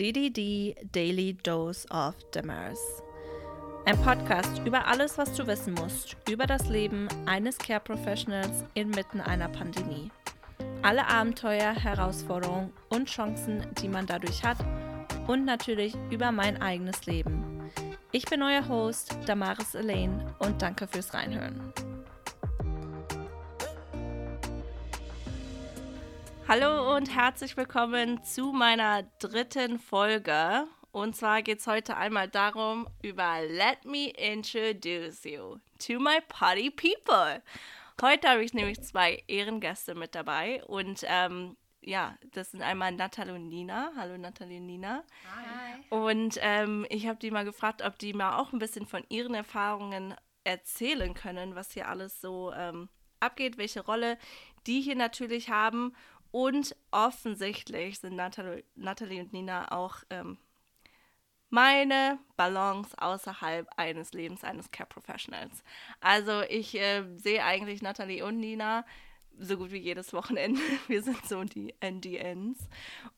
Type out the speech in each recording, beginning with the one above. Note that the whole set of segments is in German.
DDD Daily Dose of Damaris. Ein Podcast über alles, was du wissen musst über das Leben eines Care Professionals inmitten einer Pandemie. Alle Abenteuer, Herausforderungen und Chancen, die man dadurch hat und natürlich über mein eigenes Leben. Ich bin euer Host, Damaris Elaine und danke fürs Reinhören. Hallo und herzlich willkommen zu meiner dritten Folge. Und zwar geht es heute einmal darum, über Let me introduce you to my party people. Heute habe ich nämlich zwei Ehrengäste mit dabei und ähm, ja, das sind einmal Natalie und Nina. Hallo Natalie und Nina. Hi. Und ähm, ich habe die mal gefragt, ob die mal auch ein bisschen von ihren Erfahrungen erzählen können, was hier alles so ähm, abgeht, welche Rolle die hier natürlich haben. Und offensichtlich sind Natalie, Natalie und Nina auch ähm, meine Balance außerhalb eines Lebens eines Care Professionals. Also ich äh, sehe eigentlich Natalie und Nina so gut wie jedes Wochenende. Wir sind so die NDNs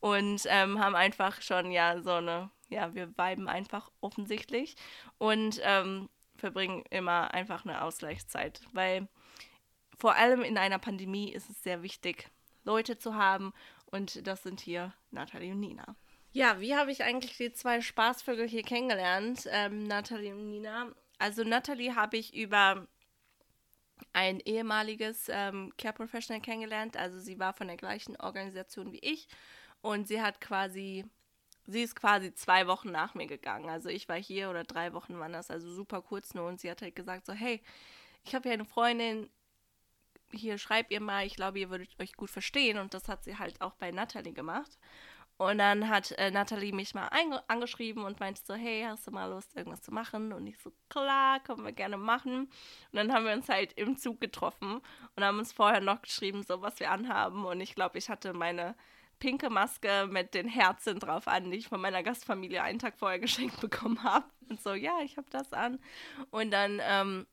und ähm, haben einfach schon ja so eine, ja, wir viben einfach offensichtlich und ähm, verbringen immer einfach eine Ausgleichszeit, weil vor allem in einer Pandemie ist es sehr wichtig, Leute zu haben. Und das sind hier Nathalie und Nina. Ja, wie habe ich eigentlich die zwei Spaßvögel hier kennengelernt, ähm, Nathalie und Nina? Also Nathalie habe ich über ein ehemaliges ähm, Care Professional kennengelernt. Also sie war von der gleichen Organisation wie ich und sie hat quasi, sie ist quasi zwei Wochen nach mir gegangen. Also ich war hier oder drei Wochen waren das, also super kurz nur und sie hat halt gesagt so, hey, ich habe hier eine Freundin, hier schreibt ihr mal, ich glaube, ihr würdet euch gut verstehen. Und das hat sie halt auch bei Natalie gemacht. Und dann hat äh, Natalie mich mal angeschrieben und meinte so, hey, hast du mal Lust, irgendwas zu machen? Und ich so, klar, können wir gerne machen. Und dann haben wir uns halt im Zug getroffen und haben uns vorher noch geschrieben, so was wir anhaben. Und ich glaube, ich hatte meine pinke Maske mit den Herzen drauf an, die ich von meiner Gastfamilie einen Tag vorher geschenkt bekommen habe. Und so, ja, ich habe das an. Und dann ähm,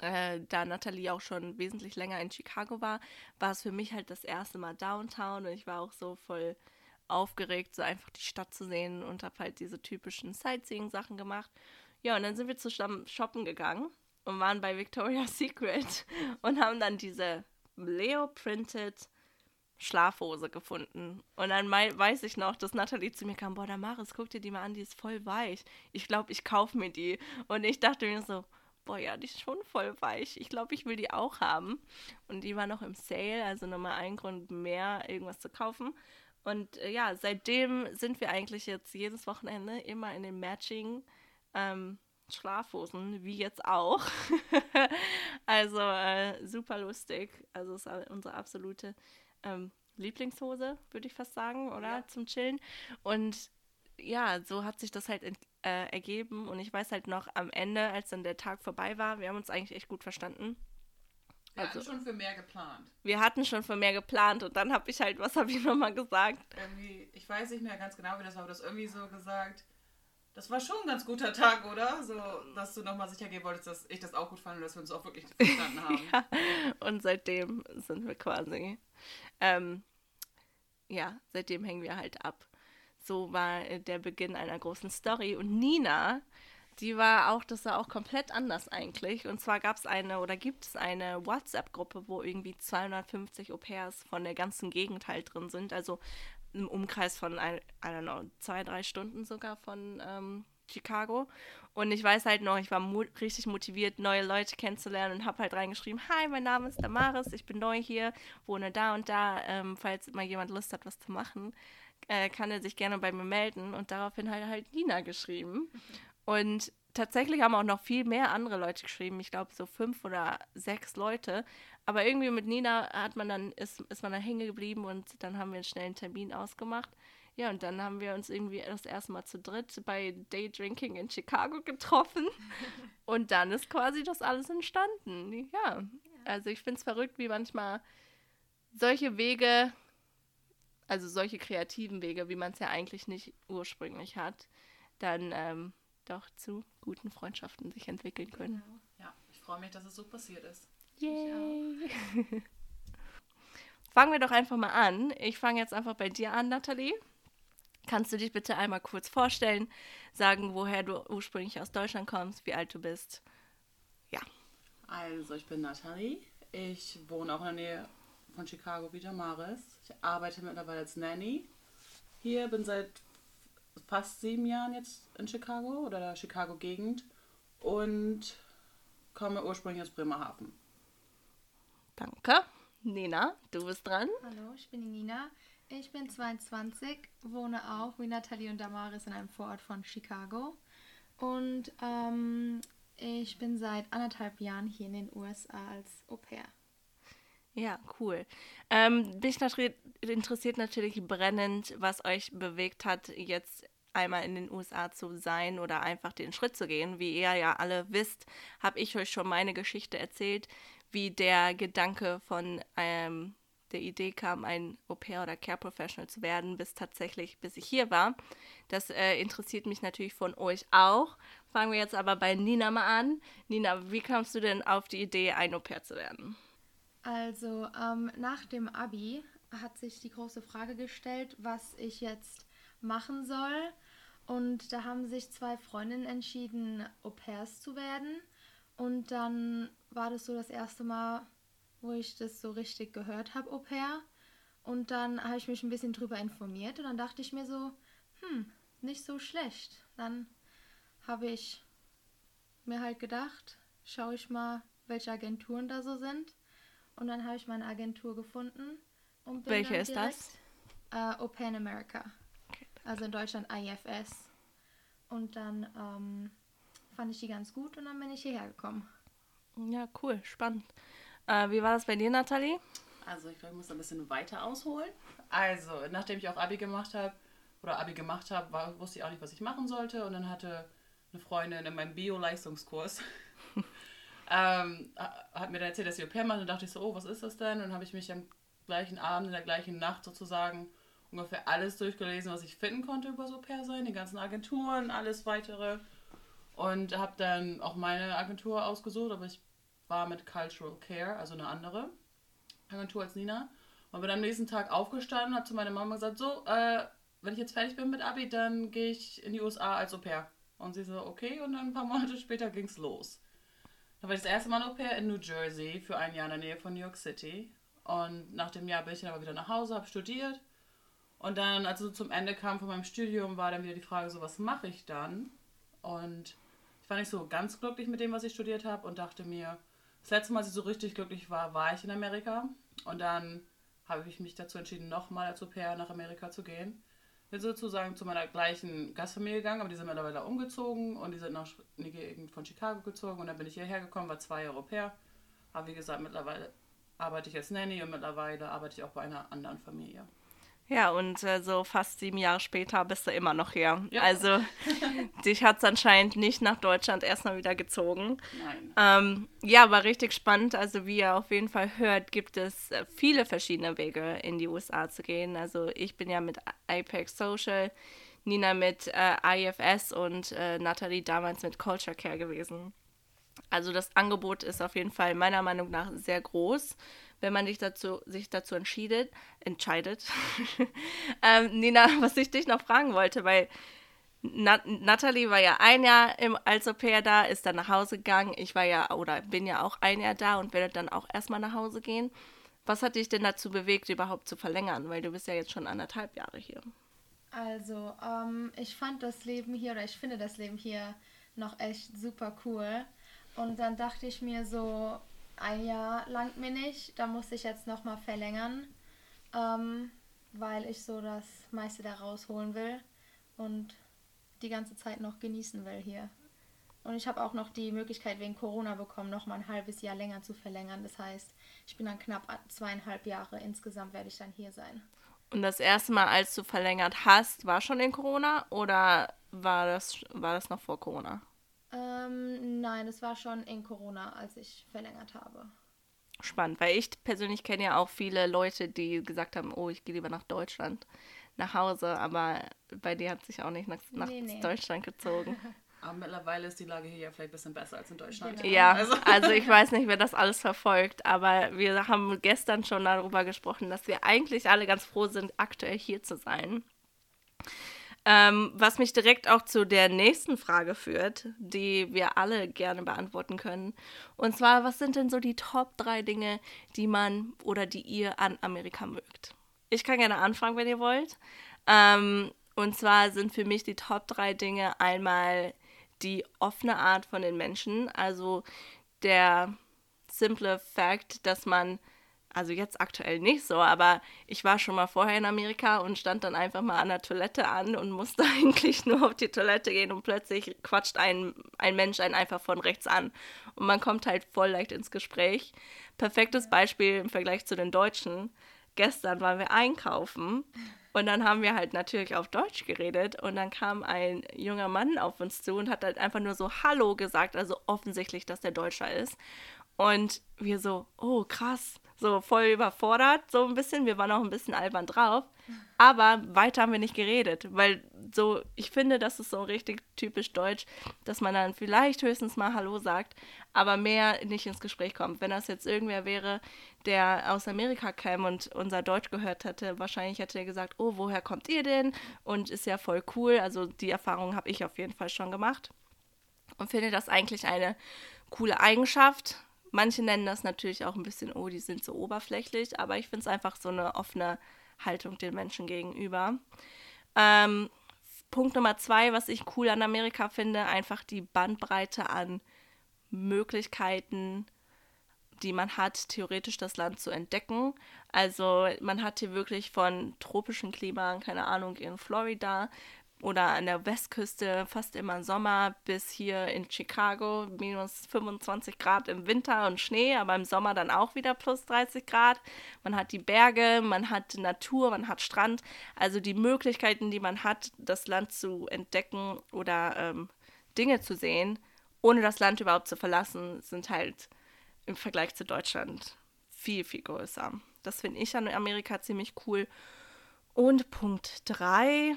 äh, da Nathalie auch schon wesentlich länger in Chicago war, war es für mich halt das erste Mal Downtown und ich war auch so voll aufgeregt, so einfach die Stadt zu sehen und habe halt diese typischen Sightseeing-Sachen gemacht. Ja, und dann sind wir zusammen shoppen gegangen und waren bei Victoria's Secret und haben dann diese Leo-printed Schlafhose gefunden. Und dann weiß ich noch, dass Natalie zu mir kam, boah, Damaris, guck dir die mal an, die ist voll weich. Ich glaube, ich kaufe mir die. Und ich dachte mir so, boah, ja, die ist schon voll weich. Ich glaube, ich will die auch haben. Und die war noch im Sale, also nochmal ein Grund mehr, irgendwas zu kaufen. Und äh, ja, seitdem sind wir eigentlich jetzt jedes Wochenende immer in den Matching ähm, Schlafhosen, wie jetzt auch. also äh, super lustig. Also ist unsere absolute ähm, Lieblingshose, würde ich fast sagen, oder? Ja. Zum Chillen. Und ja, so hat sich das halt äh, ergeben. Und ich weiß halt noch am Ende, als dann der Tag vorbei war, wir haben uns eigentlich echt gut verstanden. Wir also, hatten schon für mehr geplant. Wir hatten schon für mehr geplant und dann habe ich halt, was habe ich nochmal gesagt? Irgendwie, ich weiß nicht mehr ganz genau, wie das war, aber das irgendwie so gesagt. Das war schon ein ganz guter Tag, oder? So, dass du nochmal sicher gehen wolltest, dass ich das auch gut fand und dass wir uns auch wirklich verstanden haben. ja, und seitdem sind wir quasi, ähm, ja, seitdem hängen wir halt ab so war äh, der Beginn einer großen Story. Und Nina, die war auch, das war auch komplett anders eigentlich. Und zwar gab es eine oder gibt es eine WhatsApp-Gruppe, wo irgendwie 250 Au-pairs von der ganzen Gegend halt drin sind. Also im Umkreis von, I, don't know, zwei, drei Stunden sogar von ähm, Chicago. Und ich weiß halt noch, ich war mu richtig motiviert, neue Leute kennenzulernen und habe halt reingeschrieben, hi, mein Name ist Damaris, ich bin neu hier, wohne da und da, ähm, falls mal jemand Lust hat, was zu machen äh, kann er sich gerne bei mir melden. Und daraufhin hat er halt Nina geschrieben. Und tatsächlich haben auch noch viel mehr andere Leute geschrieben. Ich glaube, so fünf oder sechs Leute. Aber irgendwie mit Nina hat man dann, ist, ist man dann hängen geblieben und dann haben wir einen schnellen Termin ausgemacht. Ja, und dann haben wir uns irgendwie das erste Mal zu dritt bei Daydrinking in Chicago getroffen. und dann ist quasi das alles entstanden. Ja. Also ich finde es verrückt, wie manchmal solche Wege also solche kreativen Wege, wie man es ja eigentlich nicht ursprünglich hat, dann ähm, doch zu guten Freundschaften sich entwickeln können. Genau. Ja, ich freue mich, dass es so passiert ist. Yay! Fangen wir doch einfach mal an. Ich fange jetzt einfach bei dir an, Nathalie. Kannst du dich bitte einmal kurz vorstellen, sagen, woher du ursprünglich aus Deutschland kommst, wie alt du bist? Ja. Also, ich bin Nathalie. Ich wohne auch in der Nähe von Chicago, Vita Maris. Ich arbeite mittlerweile als Nanny. Hier bin seit fast sieben Jahren jetzt in Chicago oder der Chicago-Gegend und komme ursprünglich aus Bremerhaven. Danke. Nina, du bist dran. Hallo, ich bin die Nina. Ich bin 22, wohne auch wie Nathalie und Damaris in einem Vorort von Chicago. Und ähm, ich bin seit anderthalb Jahren hier in den USA als Au pair. Ja, cool. Ähm, mich interessiert natürlich brennend, was euch bewegt hat, jetzt einmal in den USA zu sein oder einfach den Schritt zu gehen. Wie ihr ja alle wisst, habe ich euch schon meine Geschichte erzählt, wie der Gedanke von ähm, der Idee kam, ein Au-pair oder Care Professional zu werden, bis tatsächlich, bis ich hier war. Das äh, interessiert mich natürlich von euch auch. Fangen wir jetzt aber bei Nina mal an. Nina, wie kamst du denn auf die Idee, ein Au-pair zu werden? Also ähm, nach dem Abi hat sich die große Frage gestellt, was ich jetzt machen soll. Und da haben sich zwei Freundinnen entschieden, Au pairs zu werden. Und dann war das so das erste Mal, wo ich das so richtig gehört habe, Au pair. Und dann habe ich mich ein bisschen drüber informiert und dann dachte ich mir so, hm, nicht so schlecht. Dann habe ich mir halt gedacht, schaue ich mal, welche Agenturen da so sind. Und dann habe ich meine Agentur gefunden. Und welche ist das? Äh, Open America. Okay. Also in Deutschland IFS. Und dann ähm, fand ich die ganz gut und dann bin ich hierher gekommen. Ja, cool, spannend. Äh, wie war das bei dir, Nathalie? Also ich glaube, ich muss ein bisschen weiter ausholen. Also, nachdem ich auch Abi gemacht habe, oder Abi gemacht habe, wusste ich auch nicht, was ich machen sollte. Und dann hatte eine Freundin in meinem Bio-Leistungskurs, ähm, hat mir dann erzählt, dass sie Au pair macht. Und dachte ich so, oh, was ist das denn? Und habe ich mich am gleichen Abend, in der gleichen Nacht sozusagen ungefähr alles durchgelesen, was ich finden konnte über so Pair sein, die ganzen Agenturen, alles weitere. Und habe dann auch meine Agentur ausgesucht, aber ich war mit Cultural Care, also eine andere Agentur als Nina. Und bin am nächsten Tag aufgestanden habe zu meiner Mama gesagt, so, äh, wenn ich jetzt fertig bin mit Abi, dann gehe ich in die USA als Au pair. Und sie so, okay, und dann ein paar Monate später ging es los. Da war ich das erste Mal Au pair in New Jersey für ein Jahr in der Nähe von New York City. Und nach dem Jahr bin ich dann aber wieder nach Hause, habe studiert. Und dann, als es zum Ende kam von meinem Studium, war dann wieder die Frage, so was mache ich dann? Und ich war nicht so ganz glücklich mit dem, was ich studiert habe und dachte mir, das letzte Mal, als ich so richtig glücklich war, war ich in Amerika. Und dann habe ich mich dazu entschieden, nochmal als Au pair nach Amerika zu gehen. Bin sozusagen zu meiner gleichen Gastfamilie gegangen, aber die sind mittlerweile umgezogen und die sind nach in Gegend von Chicago gezogen. Und dann bin ich hierher gekommen, war zwei Jahre pair. Aber wie gesagt, mittlerweile arbeite ich als Nanny und mittlerweile arbeite ich auch bei einer anderen Familie. Ja, und äh, so fast sieben Jahre später bist du immer noch hier. Ja. Also dich hat es anscheinend nicht nach Deutschland erstmal wieder gezogen. Nein. Ähm, ja, war richtig spannend. Also wie ihr auf jeden Fall hört, gibt es äh, viele verschiedene Wege in die USA zu gehen. Also ich bin ja mit IPEX Social, Nina mit äh, IFS und äh, Natalie damals mit Culture Care gewesen. Also das Angebot ist auf jeden Fall meiner Meinung nach sehr groß wenn man sich dazu, sich dazu entscheidet. entscheidet. ähm, Nina, was ich dich noch fragen wollte, weil Nat Natalie war ja ein Jahr im, als Au pair da, ist dann nach Hause gegangen. Ich war ja oder bin ja auch ein Jahr da und werde dann auch erstmal nach Hause gehen. Was hat dich denn dazu bewegt, überhaupt zu verlängern? Weil du bist ja jetzt schon anderthalb Jahre hier. Also, ähm, ich fand das Leben hier, oder ich finde das Leben hier noch echt super cool. Und dann dachte ich mir so, ein Jahr langt mir nicht. Da muss ich jetzt nochmal verlängern, ähm, weil ich so das meiste da rausholen will und die ganze Zeit noch genießen will hier. Und ich habe auch noch die Möglichkeit wegen Corona bekommen, noch mal ein halbes Jahr länger zu verlängern. Das heißt, ich bin dann knapp zweieinhalb Jahre. Insgesamt werde ich dann hier sein. Und das erste Mal, als du verlängert hast, war schon in Corona oder war das, war das noch vor Corona? Ähm, nein, es war schon in Corona, als ich verlängert habe. Spannend, weil ich persönlich kenne ja auch viele Leute, die gesagt haben, oh, ich gehe lieber nach Deutschland, nach Hause, aber bei dir hat sich auch nicht nach, nach nee, nee. Deutschland gezogen. Aber mittlerweile ist die Lage hier ja vielleicht ein bisschen besser als in Deutschland. Genau. Ja, also. also ich weiß nicht, wer das alles verfolgt, aber wir haben gestern schon darüber gesprochen, dass wir eigentlich alle ganz froh sind, aktuell hier zu sein. Ähm, was mich direkt auch zu der nächsten Frage führt, die wir alle gerne beantworten können. Und zwar, was sind denn so die Top 3 Dinge, die man oder die ihr an Amerika mögt? Ich kann gerne anfangen, wenn ihr wollt. Ähm, und zwar sind für mich die Top 3 Dinge einmal die offene Art von den Menschen, also der simple Fakt, dass man also jetzt aktuell nicht so, aber ich war schon mal vorher in Amerika und stand dann einfach mal an der Toilette an und musste eigentlich nur auf die Toilette gehen und plötzlich quatscht ein, ein Mensch einen einfach von rechts an. Und man kommt halt voll leicht ins Gespräch. Perfektes Beispiel im Vergleich zu den Deutschen. Gestern waren wir einkaufen und dann haben wir halt natürlich auf Deutsch geredet und dann kam ein junger Mann auf uns zu und hat halt einfach nur so Hallo gesagt, also offensichtlich, dass der Deutscher ist. Und wir so, oh krass, so voll überfordert, so ein bisschen. Wir waren auch ein bisschen albern drauf. Aber weiter haben wir nicht geredet, weil so, ich finde, das ist so richtig typisch deutsch, dass man dann vielleicht höchstens mal Hallo sagt, aber mehr nicht ins Gespräch kommt. Wenn das jetzt irgendwer wäre, der aus Amerika käme und unser Deutsch gehört hätte, wahrscheinlich hätte er gesagt, oh, woher kommt ihr denn? Und ist ja voll cool. Also die Erfahrung habe ich auf jeden Fall schon gemacht und finde das eigentlich eine coole Eigenschaft Manche nennen das natürlich auch ein bisschen, oh, die sind so oberflächlich, aber ich finde es einfach so eine offene Haltung den Menschen gegenüber. Ähm, Punkt Nummer zwei, was ich cool an Amerika finde, einfach die Bandbreite an Möglichkeiten, die man hat, theoretisch das Land zu entdecken. Also man hat hier wirklich von tropischen Klima, keine Ahnung, in Florida oder an der Westküste fast immer Sommer bis hier in Chicago minus 25 Grad im Winter und Schnee, aber im Sommer dann auch wieder plus 30 Grad. Man hat die Berge, man hat Natur, man hat Strand. Also die Möglichkeiten, die man hat, das Land zu entdecken oder ähm, Dinge zu sehen, ohne das Land überhaupt zu verlassen, sind halt im Vergleich zu Deutschland viel, viel größer. Das finde ich an Amerika ziemlich cool. Und Punkt 3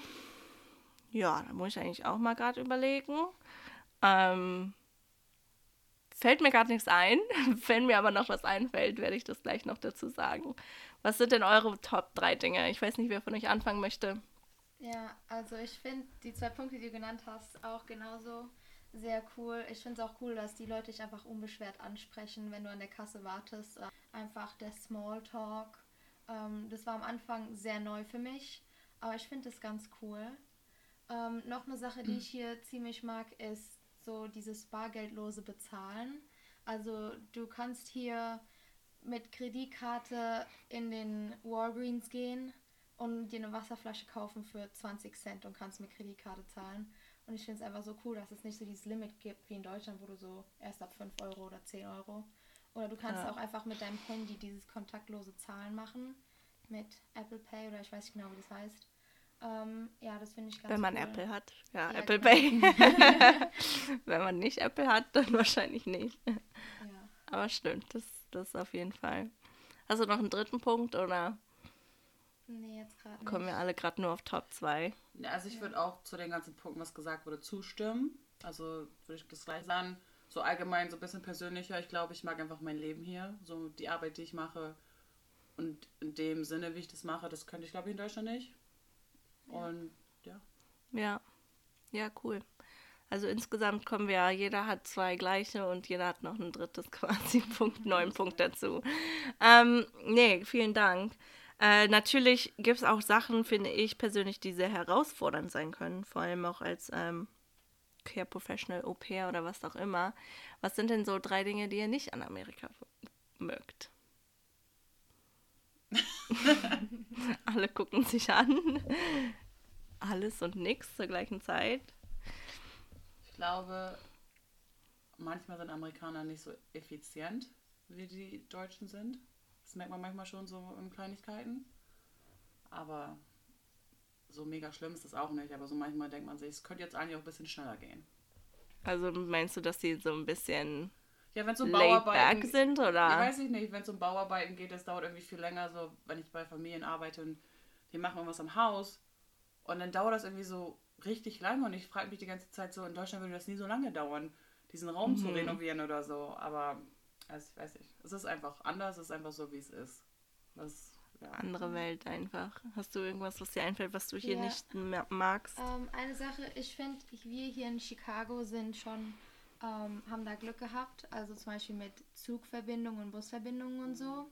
ja, da muss ich eigentlich auch mal gerade überlegen. Ähm, fällt mir gerade nichts ein. Wenn mir aber noch was einfällt, werde ich das gleich noch dazu sagen. Was sind denn eure Top 3 Dinge? Ich weiß nicht, wer von euch anfangen möchte. Ja, also ich finde die zwei Punkte, die du genannt hast, auch genauso sehr cool. Ich finde es auch cool, dass die Leute dich einfach unbeschwert ansprechen, wenn du an der Kasse wartest. Einfach der Smalltalk. Ähm, das war am Anfang sehr neu für mich, aber ich finde es ganz cool. Ähm, noch eine Sache, die ich hier ziemlich mag, ist so dieses bargeldlose Bezahlen. Also du kannst hier mit Kreditkarte in den Walgreens gehen und dir eine Wasserflasche kaufen für 20 Cent und kannst mit Kreditkarte zahlen. Und ich finde es einfach so cool, dass es nicht so dieses Limit gibt wie in Deutschland, wo du so erst ab 5 Euro oder 10 Euro. Oder du kannst ja. auch einfach mit deinem Handy dieses kontaktlose Zahlen machen. Mit Apple Pay oder ich weiß nicht genau, wie das heißt. Ähm, ja, das finde ich ganz Wenn man cool. Apple hat. Ja, Ja, Apple genau. Pay. Wenn man nicht Apple hat, dann wahrscheinlich nicht. Ja. Aber stimmt, das, das auf jeden Fall. Hast du noch einen dritten Punkt oder Nee, jetzt gerade nicht. kommen wir alle gerade nur auf Top 2? Ja, also ich würde auch zu den ganzen Punkten, was gesagt wurde, zustimmen. Also würde ich das gleich sagen. So allgemein, so ein bisschen persönlicher. Ich glaube, ich mag einfach mein Leben hier. So die Arbeit, die ich mache. Und in dem Sinne, wie ich das mache, das könnte ich, glaube ich, in Deutschland nicht. Und ja. Ja. Ja, cool. Also insgesamt kommen wir, jeder hat zwei gleiche und jeder hat noch ein drittes quasi Punkt, neuen Punkt dazu. Ähm, nee, vielen Dank. Äh, natürlich gibt es auch Sachen, finde ich persönlich, die sehr herausfordernd sein können, vor allem auch als ähm, Care Professional, Au pair oder was auch immer. Was sind denn so drei Dinge, die ihr nicht an Amerika mögt? Alle gucken sich an. Alles und nichts zur gleichen Zeit. Ich glaube, manchmal sind Amerikaner nicht so effizient, wie die Deutschen sind. Das merkt man manchmal schon so in Kleinigkeiten. Aber so mega schlimm ist das auch nicht. Aber so manchmal denkt man sich, es könnte jetzt eigentlich auch ein bisschen schneller gehen. Also meinst du, dass die so ein bisschen Ja, wenn es um Bauarbeiten sind Ich oder? weiß ich nicht, wenn es um Bauarbeiten geht, das dauert irgendwie viel länger. So, wenn ich bei Familien arbeite und die machen irgendwas am Haus und dann dauert das irgendwie so richtig lange und ich frage mich die ganze Zeit so, in Deutschland würde das nie so lange dauern, diesen Raum zu Mhm. renovieren oder so. Aber also, ich weiß nicht, es ist einfach anders, es ist einfach so, wie es ist. Das andere Welt einfach. Hast du irgendwas, was dir einfällt, was du hier Ja. nicht ma- magst? Ähm, eine Sache, ich finde, wir hier in Chicago sind schon, ähm, haben da Glück gehabt. Also zum Beispiel mit Zugverbindungen und Busverbindungen und so.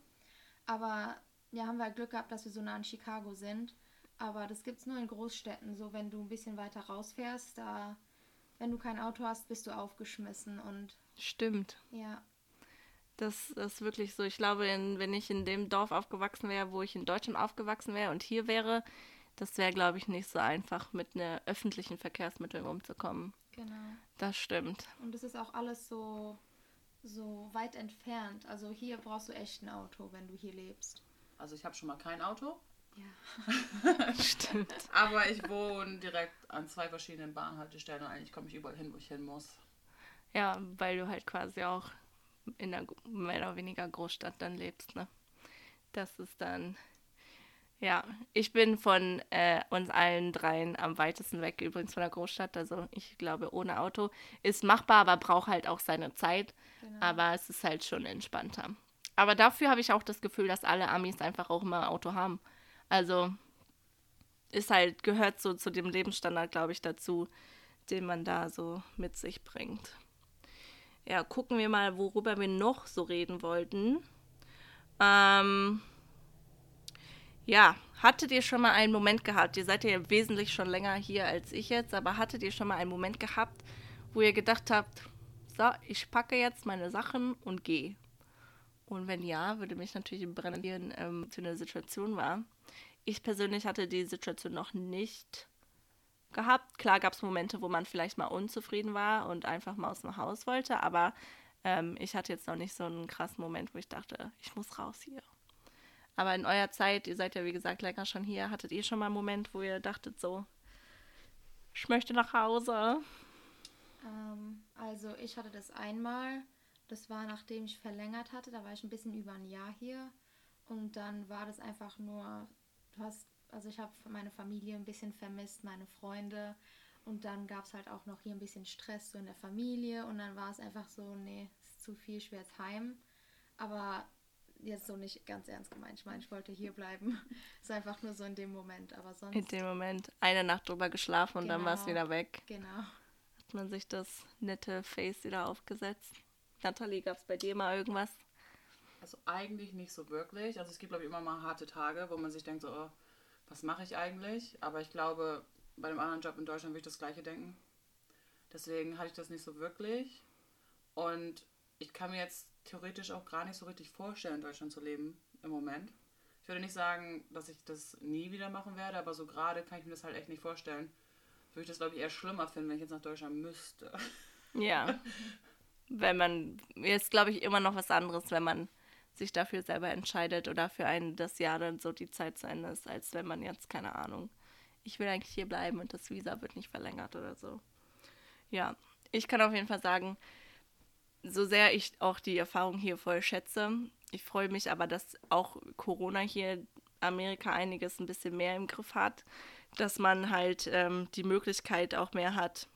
Aber ja, haben wir Glück gehabt, dass wir so nah an Chicago sind. Aber das gibt es nur in Großstädten. So, wenn du ein bisschen weiter rausfährst, da, wenn du kein Auto hast, bist du aufgeschmissen. Und Stimmt. ja, Das, das ist wirklich so. Ich glaube, in, wenn ich in dem Dorf aufgewachsen wäre, wo ich in Deutschland aufgewachsen wäre und hier wäre, das wäre, glaube ich, nicht so einfach, mit ne öffentlichen Verkehrsmitteln umzukommen. Genau. Das stimmt. Und es ist auch alles so, so weit entfernt. Also hier brauchst du echt ein Auto, wenn du hier lebst. Also ich habe schon mal kein Auto, Ja. Stimmt. aber ich wohne direkt an zwei verschiedenen Bahnhaltestellen und eigentlich komme ich überall hin, wo ich hin muss. Ja, weil du halt quasi auch in einer mehr oder weniger Großstadt dann lebst, ne? Das ist dann. Ja, ich bin von äh, uns allen dreien am weitesten weg, übrigens von der Großstadt. Also ich glaube, ohne Auto ist machbar, aber braucht halt auch seine Zeit. Genau. Aber es ist halt schon entspannter. Aber dafür habe ich auch das Gefühl, dass alle Amis einfach auch immer ein Auto haben. Also ist halt, gehört so zu dem Lebensstandard, glaube ich, dazu, den man da so mit sich bringt. Ja, gucken wir mal, worüber wir noch so reden wollten. Ähm, ja, hattet ihr schon mal einen Moment gehabt? Ihr seid ja wesentlich schon länger hier als ich jetzt, aber hattet ihr schon mal einen Moment gehabt, wo ihr gedacht habt, so, ich packe jetzt meine Sachen und gehe? Und wenn ja, würde mich natürlich brennend ähm, zu einer Situation war. Ich persönlich hatte die Situation noch nicht gehabt. Klar gab es Momente, wo man vielleicht mal unzufrieden war und einfach mal aus dem Haus wollte, aber ähm, ich hatte jetzt noch nicht so einen krassen Moment, wo ich dachte, ich muss raus hier. Aber in eurer Zeit, ihr seid ja wie gesagt länger schon hier, hattet ihr schon mal einen Moment, wo ihr dachtet so, ich möchte nach Hause? Ähm, also ich hatte das einmal. Das war nachdem ich verlängert hatte. Da war ich ein bisschen über ein Jahr hier. Und dann war das einfach nur, du hast, also ich habe meine Familie ein bisschen vermisst, meine Freunde. Und dann gab es halt auch noch hier ein bisschen Stress so in der Familie. Und dann war es einfach so, nee, ist zu viel, ich heim. Aber jetzt so nicht ganz ernst gemeint. Ich meine, ich wollte hier bleiben. ist einfach nur so in dem Moment. Aber sonst, In dem Moment eine Nacht drüber geschlafen und dann war es Genau. wieder weg. genau. Hat man sich das nette Face wieder aufgesetzt. Nathalie, gab es bei dir mal irgendwas? Also eigentlich nicht so wirklich. Also es gibt, glaube ich, immer mal harte Tage, wo man sich denkt, so, oh, was mache ich eigentlich? Aber ich glaube, bei dem anderen Job in Deutschland würde ich das gleiche denken. Deswegen hatte ich das nicht so wirklich. Und ich kann mir jetzt theoretisch auch gar nicht so richtig vorstellen, in Deutschland zu leben im Moment. Ich würde nicht sagen, dass ich das nie wieder machen werde, aber so gerade kann ich mir das halt echt nicht vorstellen. Würde ich das, glaube ich, eher schlimmer finden, wenn ich jetzt nach Deutschland müsste. Ja. wenn man, ist glaube ich immer noch was anderes, wenn man sich dafür selber entscheidet oder für einen das Jahr dann so die Zeit zu Ende ist, als wenn man jetzt, keine Ahnung, ich will eigentlich hier bleiben und das Visa wird nicht verlängert oder so. Ja, ich kann auf jeden Fall sagen, so sehr ich auch die Erfahrung hier voll schätze, ich freue mich aber, dass auch Corona hier Amerika einiges ein bisschen mehr im Griff hat, dass man halt ähm, die Möglichkeit auch mehr hat,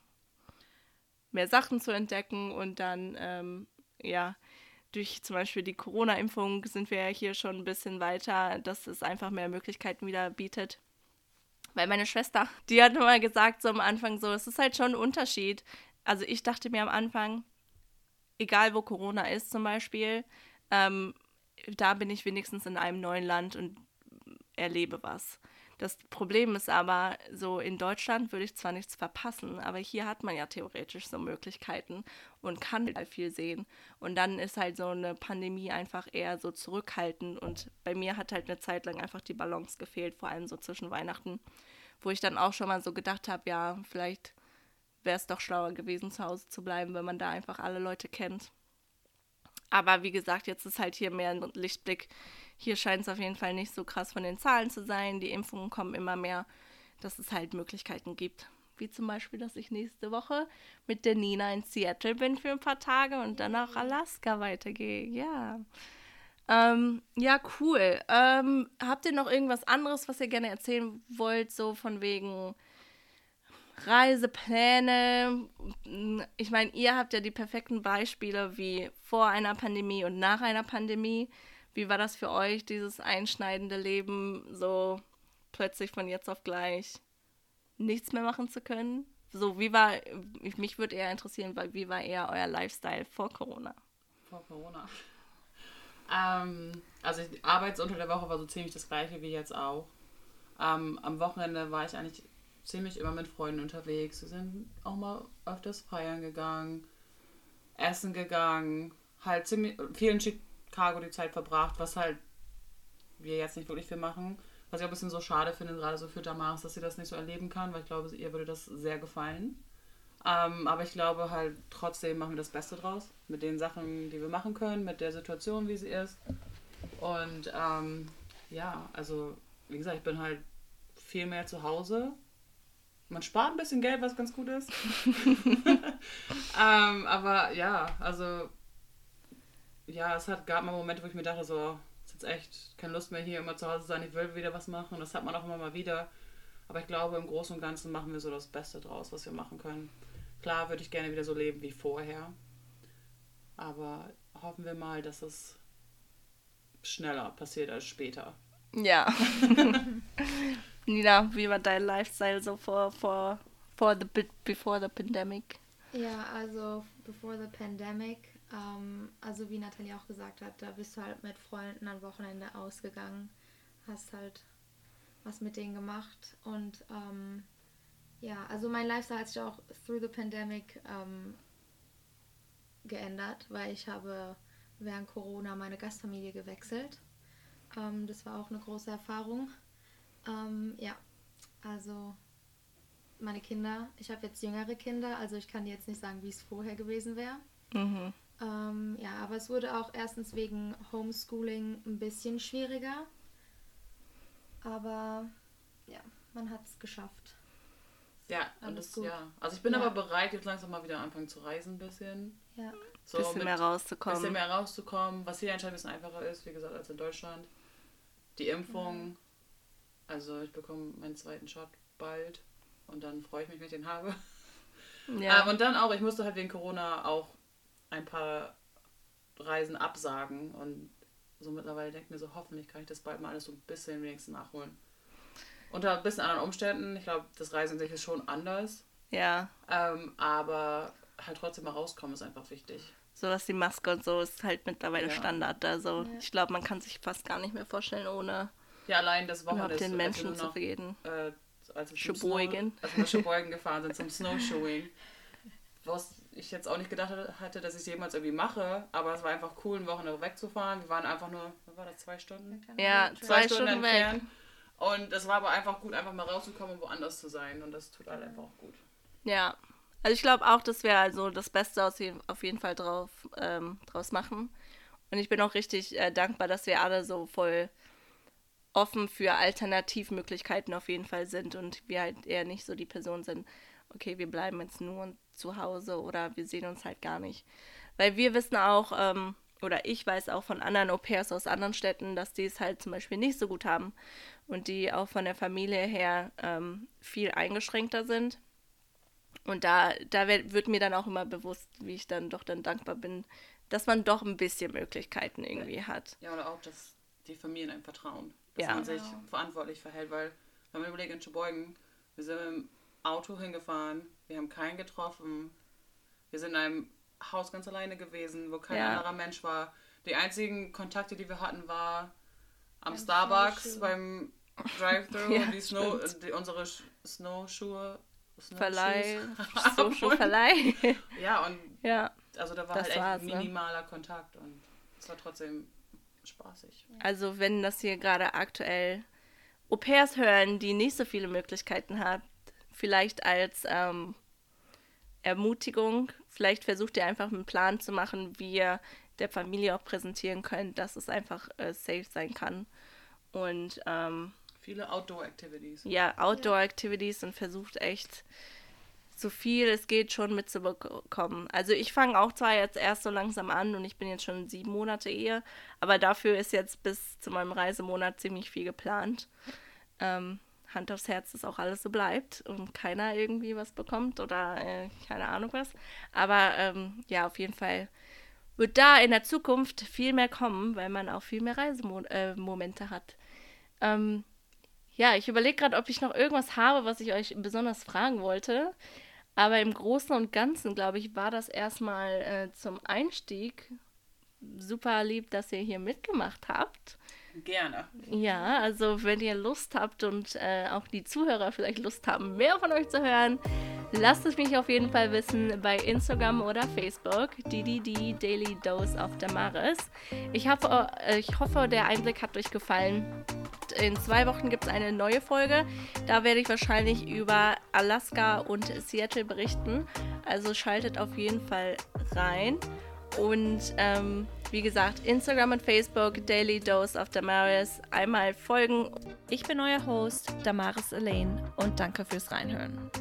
mehr Sachen zu entdecken und dann, ähm, ja, durch zum Beispiel die Corona-Impfung sind wir ja hier schon ein bisschen weiter, dass es einfach mehr Möglichkeiten wieder bietet. Weil meine Schwester, die hat immer gesagt, so am Anfang so, es ist halt schon ein Unterschied. Also ich dachte mir am Anfang, egal wo Corona ist zum Beispiel, ähm, da bin ich wenigstens in einem neuen Land und erlebe was. Das Problem ist aber, so in Deutschland würde ich zwar nichts verpassen, aber hier hat man ja theoretisch so Möglichkeiten und kann halt viel sehen. Und dann ist halt so eine Pandemie einfach eher so zurückhaltend. Und bei mir hat halt eine Zeit lang einfach die Balance gefehlt, vor allem so zwischen Weihnachten, wo ich dann auch schon mal so gedacht habe, ja, vielleicht wäre es doch schlauer gewesen, zu Hause zu bleiben, wenn man da einfach alle Leute kennt. Aber wie gesagt, jetzt ist halt hier mehr ein Lichtblick. Hier scheint es auf jeden Fall nicht so krass von den Zahlen zu sein. Die Impfungen kommen immer mehr, dass es halt Möglichkeiten gibt. Wie zum Beispiel, dass ich nächste Woche mit der Nina in Seattle bin für ein paar Tage und dann nach Alaska weitergehe. Ja. Ähm, ja, cool. Ähm, habt ihr noch irgendwas anderes, was ihr gerne erzählen wollt, so von wegen Reisepläne? Ich meine, ihr habt ja die perfekten Beispiele wie vor einer Pandemie und nach einer Pandemie. Wie war das für euch, dieses einschneidende Leben, so plötzlich von jetzt auf gleich nichts mehr machen zu können? So, wie war, mich würde eher interessieren, wie war eher euer Lifestyle vor Corona? Vor Corona. Ähm, also Arbeits unter der Woche war so ziemlich das gleiche wie jetzt auch. Ähm, am Wochenende war ich eigentlich ziemlich immer mit Freunden unterwegs. Wir sind auch mal öfters feiern gegangen, essen gegangen, halt ziemlich viel in Chicago die Zeit verbracht, was halt wir jetzt nicht wirklich viel machen. Was ich auch ein bisschen so schade finde, gerade so für Damaris, dass sie das nicht so erleben kann, weil ich glaube, ihr würde das sehr gefallen. Ähm, aber ich glaube halt, trotzdem machen wir das Beste draus. Mit den Sachen, die wir machen können, mit der Situation, wie sie ist. Und ähm, ja, also wie gesagt, ich bin halt viel mehr zu Hause. Man spart ein bisschen Geld, was ganz gut ist. ähm, aber ja, also ja, es hat, gab mal Momente, wo ich mir dachte, so, ist jetzt echt keine Lust mehr hier immer zu Hause sein, ich will wieder was machen. Und das hat man auch immer mal wieder. Aber ich glaube, im Großen und Ganzen machen wir so das Beste draus, was wir machen können. Klar würde ich gerne wieder so leben wie vorher. Aber hoffen wir mal, dass es schneller passiert als später. Ja. Nina, wie war dein Lifestyle so vor, vor, vor the, before the pandemic? Ja, also before the pandemic, ähm, also wie Nathalie auch gesagt hat, da bist du halt mit Freunden am Wochenende ausgegangen, hast halt was mit denen gemacht und ähm, ja, also mein Lifestyle hat sich auch through the pandemic ähm, geändert, weil ich habe während Corona meine Gastfamilie gewechselt. Ähm, das war auch eine große Erfahrung. Ähm, ja, also meine Kinder, ich habe jetzt jüngere Kinder, also ich kann jetzt nicht sagen, wie es vorher gewesen wäre. Mhm. Ähm, ja, aber es wurde auch erstens wegen Homeschooling ein bisschen schwieriger. Aber ja, man hat es geschafft. Ja, und das, gut. ja. Also ich bin ja. aber bereit, jetzt langsam mal wieder anfangen zu reisen ein bisschen. Ja. So bisschen mehr rauszukommen. Bisschen mehr rauszukommen, was hier anscheinend ein bisschen einfacher ist, wie gesagt, als in Deutschland. Die Impfung, mhm. Also ich bekomme meinen zweiten Shot bald und dann freue ich mich, wenn ich den habe. Ja. Ähm, und dann auch, ich musste halt wegen Corona auch ein paar Reisen absagen und so mittlerweile denke ich mir so, hoffentlich kann ich das bald mal alles so ein bisschen wenigstens nachholen unter ein bisschen anderen Umständen. Ich glaube, das Reisen an sich ist schon anders. Ja. Ähm, aber halt trotzdem mal rauskommen ist einfach wichtig. So was die Maske und so ist halt mittlerweile ja. Standard. Also ja. ich glaube, man kann sich fast gar nicht mehr vorstellen, ohne ja, allein das Wochenende den Menschen noch, zu reden. Äh, als wir Sheboygan. Snow, als wir Sheboygan gefahren sind zum Snowshoeing. Was ich jetzt auch nicht gedacht hatte, dass ich es jemals irgendwie mache, aber es war einfach cool, ein Wochenende wegzufahren. Wir waren einfach nur, was war das, zwei Stunden? Ja, zwei, zwei Stunden, Stunden entfernt. Weg. Und es war aber einfach gut, einfach mal rauszukommen und woanders zu sein. Und das tut halt einfach auch gut. Ja. Also ich glaube auch, das wäre also das Beste aus auf jeden Fall drauf, ähm, draus machen. Und ich bin auch richtig äh, dankbar, dass wir alle so voll offen für Alternativmöglichkeiten auf jeden Fall sind und wir halt eher nicht so die Person sind, okay, wir bleiben jetzt nur zu Hause oder wir sehen uns halt gar nicht. Weil wir wissen auch, ähm, oder ich weiß auch von anderen Au-pairs aus anderen Städten, dass die es halt zum Beispiel nicht so gut haben und die auch von der Familie her ähm, viel eingeschränkter sind. Und da, da wird, mir dann auch immer bewusst, wie ich dann doch dann dankbar bin, dass man doch ein bisschen Möglichkeiten irgendwie hat. Ja, oder auch, dass die Familien einem vertrauen, dass ja. man sich genau. verantwortlich verhält, weil, wenn man überlegt, in Schubeugen, wir sind im Auto hingefahren, wir haben keinen getroffen, wir sind in einem Haus ganz alleine gewesen, wo kein ja. anderer Mensch war. Die einzigen Kontakte, die wir hatten, war am beim Starbucks, beim Drive-Thru ja, die Snow, die, unsere Snowschuhe. Verleih, Snowschuh-Verleih. ja, und ja, also da war halt echt ne? minimaler ne? Kontakt und es war trotzdem spaßig. Also wenn das hier gerade aktuell Au-pairs hören, die nicht so viele Möglichkeiten hat, vielleicht als ähm, Ermutigung, vielleicht versucht ihr einfach einen Plan zu machen, wie ihr der Familie auch präsentieren könnt, dass es einfach äh, safe sein kann. Und ähm, Viele Outdoor-Activities. Ja, Outdoor-Activities und versucht echt so viel es geht schon mitzubekommen. Also ich fange auch zwar jetzt erst so langsam an und ich bin jetzt schon sieben Monate eher, aber dafür ist jetzt bis zu meinem Reisemonat ziemlich viel geplant. Ähm, Hand aufs Herz, dass auch alles so bleibt und keiner irgendwie was bekommt oder äh, keine Ahnung was. Aber ähm, ja, auf jeden Fall wird da in der Zukunft viel mehr kommen, weil man auch viel mehr Reisemomente äh, hat. Ähm, ja, ich überlege gerade, ob ich noch irgendwas habe, was ich euch besonders fragen wollte. Aber im Großen und Ganzen, glaube ich, war das erstmal äh, zum Einstieg super lieb, dass ihr hier mitgemacht habt. Gerne. Ja, also wenn ihr Lust habt und äh, auch die Zuhörer vielleicht Lust haben, mehr von euch zu hören, lasst es mich auf jeden Fall wissen bei Instagram oder Facebook, DDD Daily Dose of Damaris. Ich hoffe, äh, ich hoffe, der Einblick hat euch gefallen. In zwei Wochen gibt es eine neue Folge. Da werde ich wahrscheinlich über Alaska und Seattle berichten. Also schaltet auf jeden Fall rein. Und ähm, wie gesagt, Instagram und Facebook, Daily Dose of Damaris, einmal folgen. Ich bin euer Host, Damaris Elaine, und danke fürs Reinhören.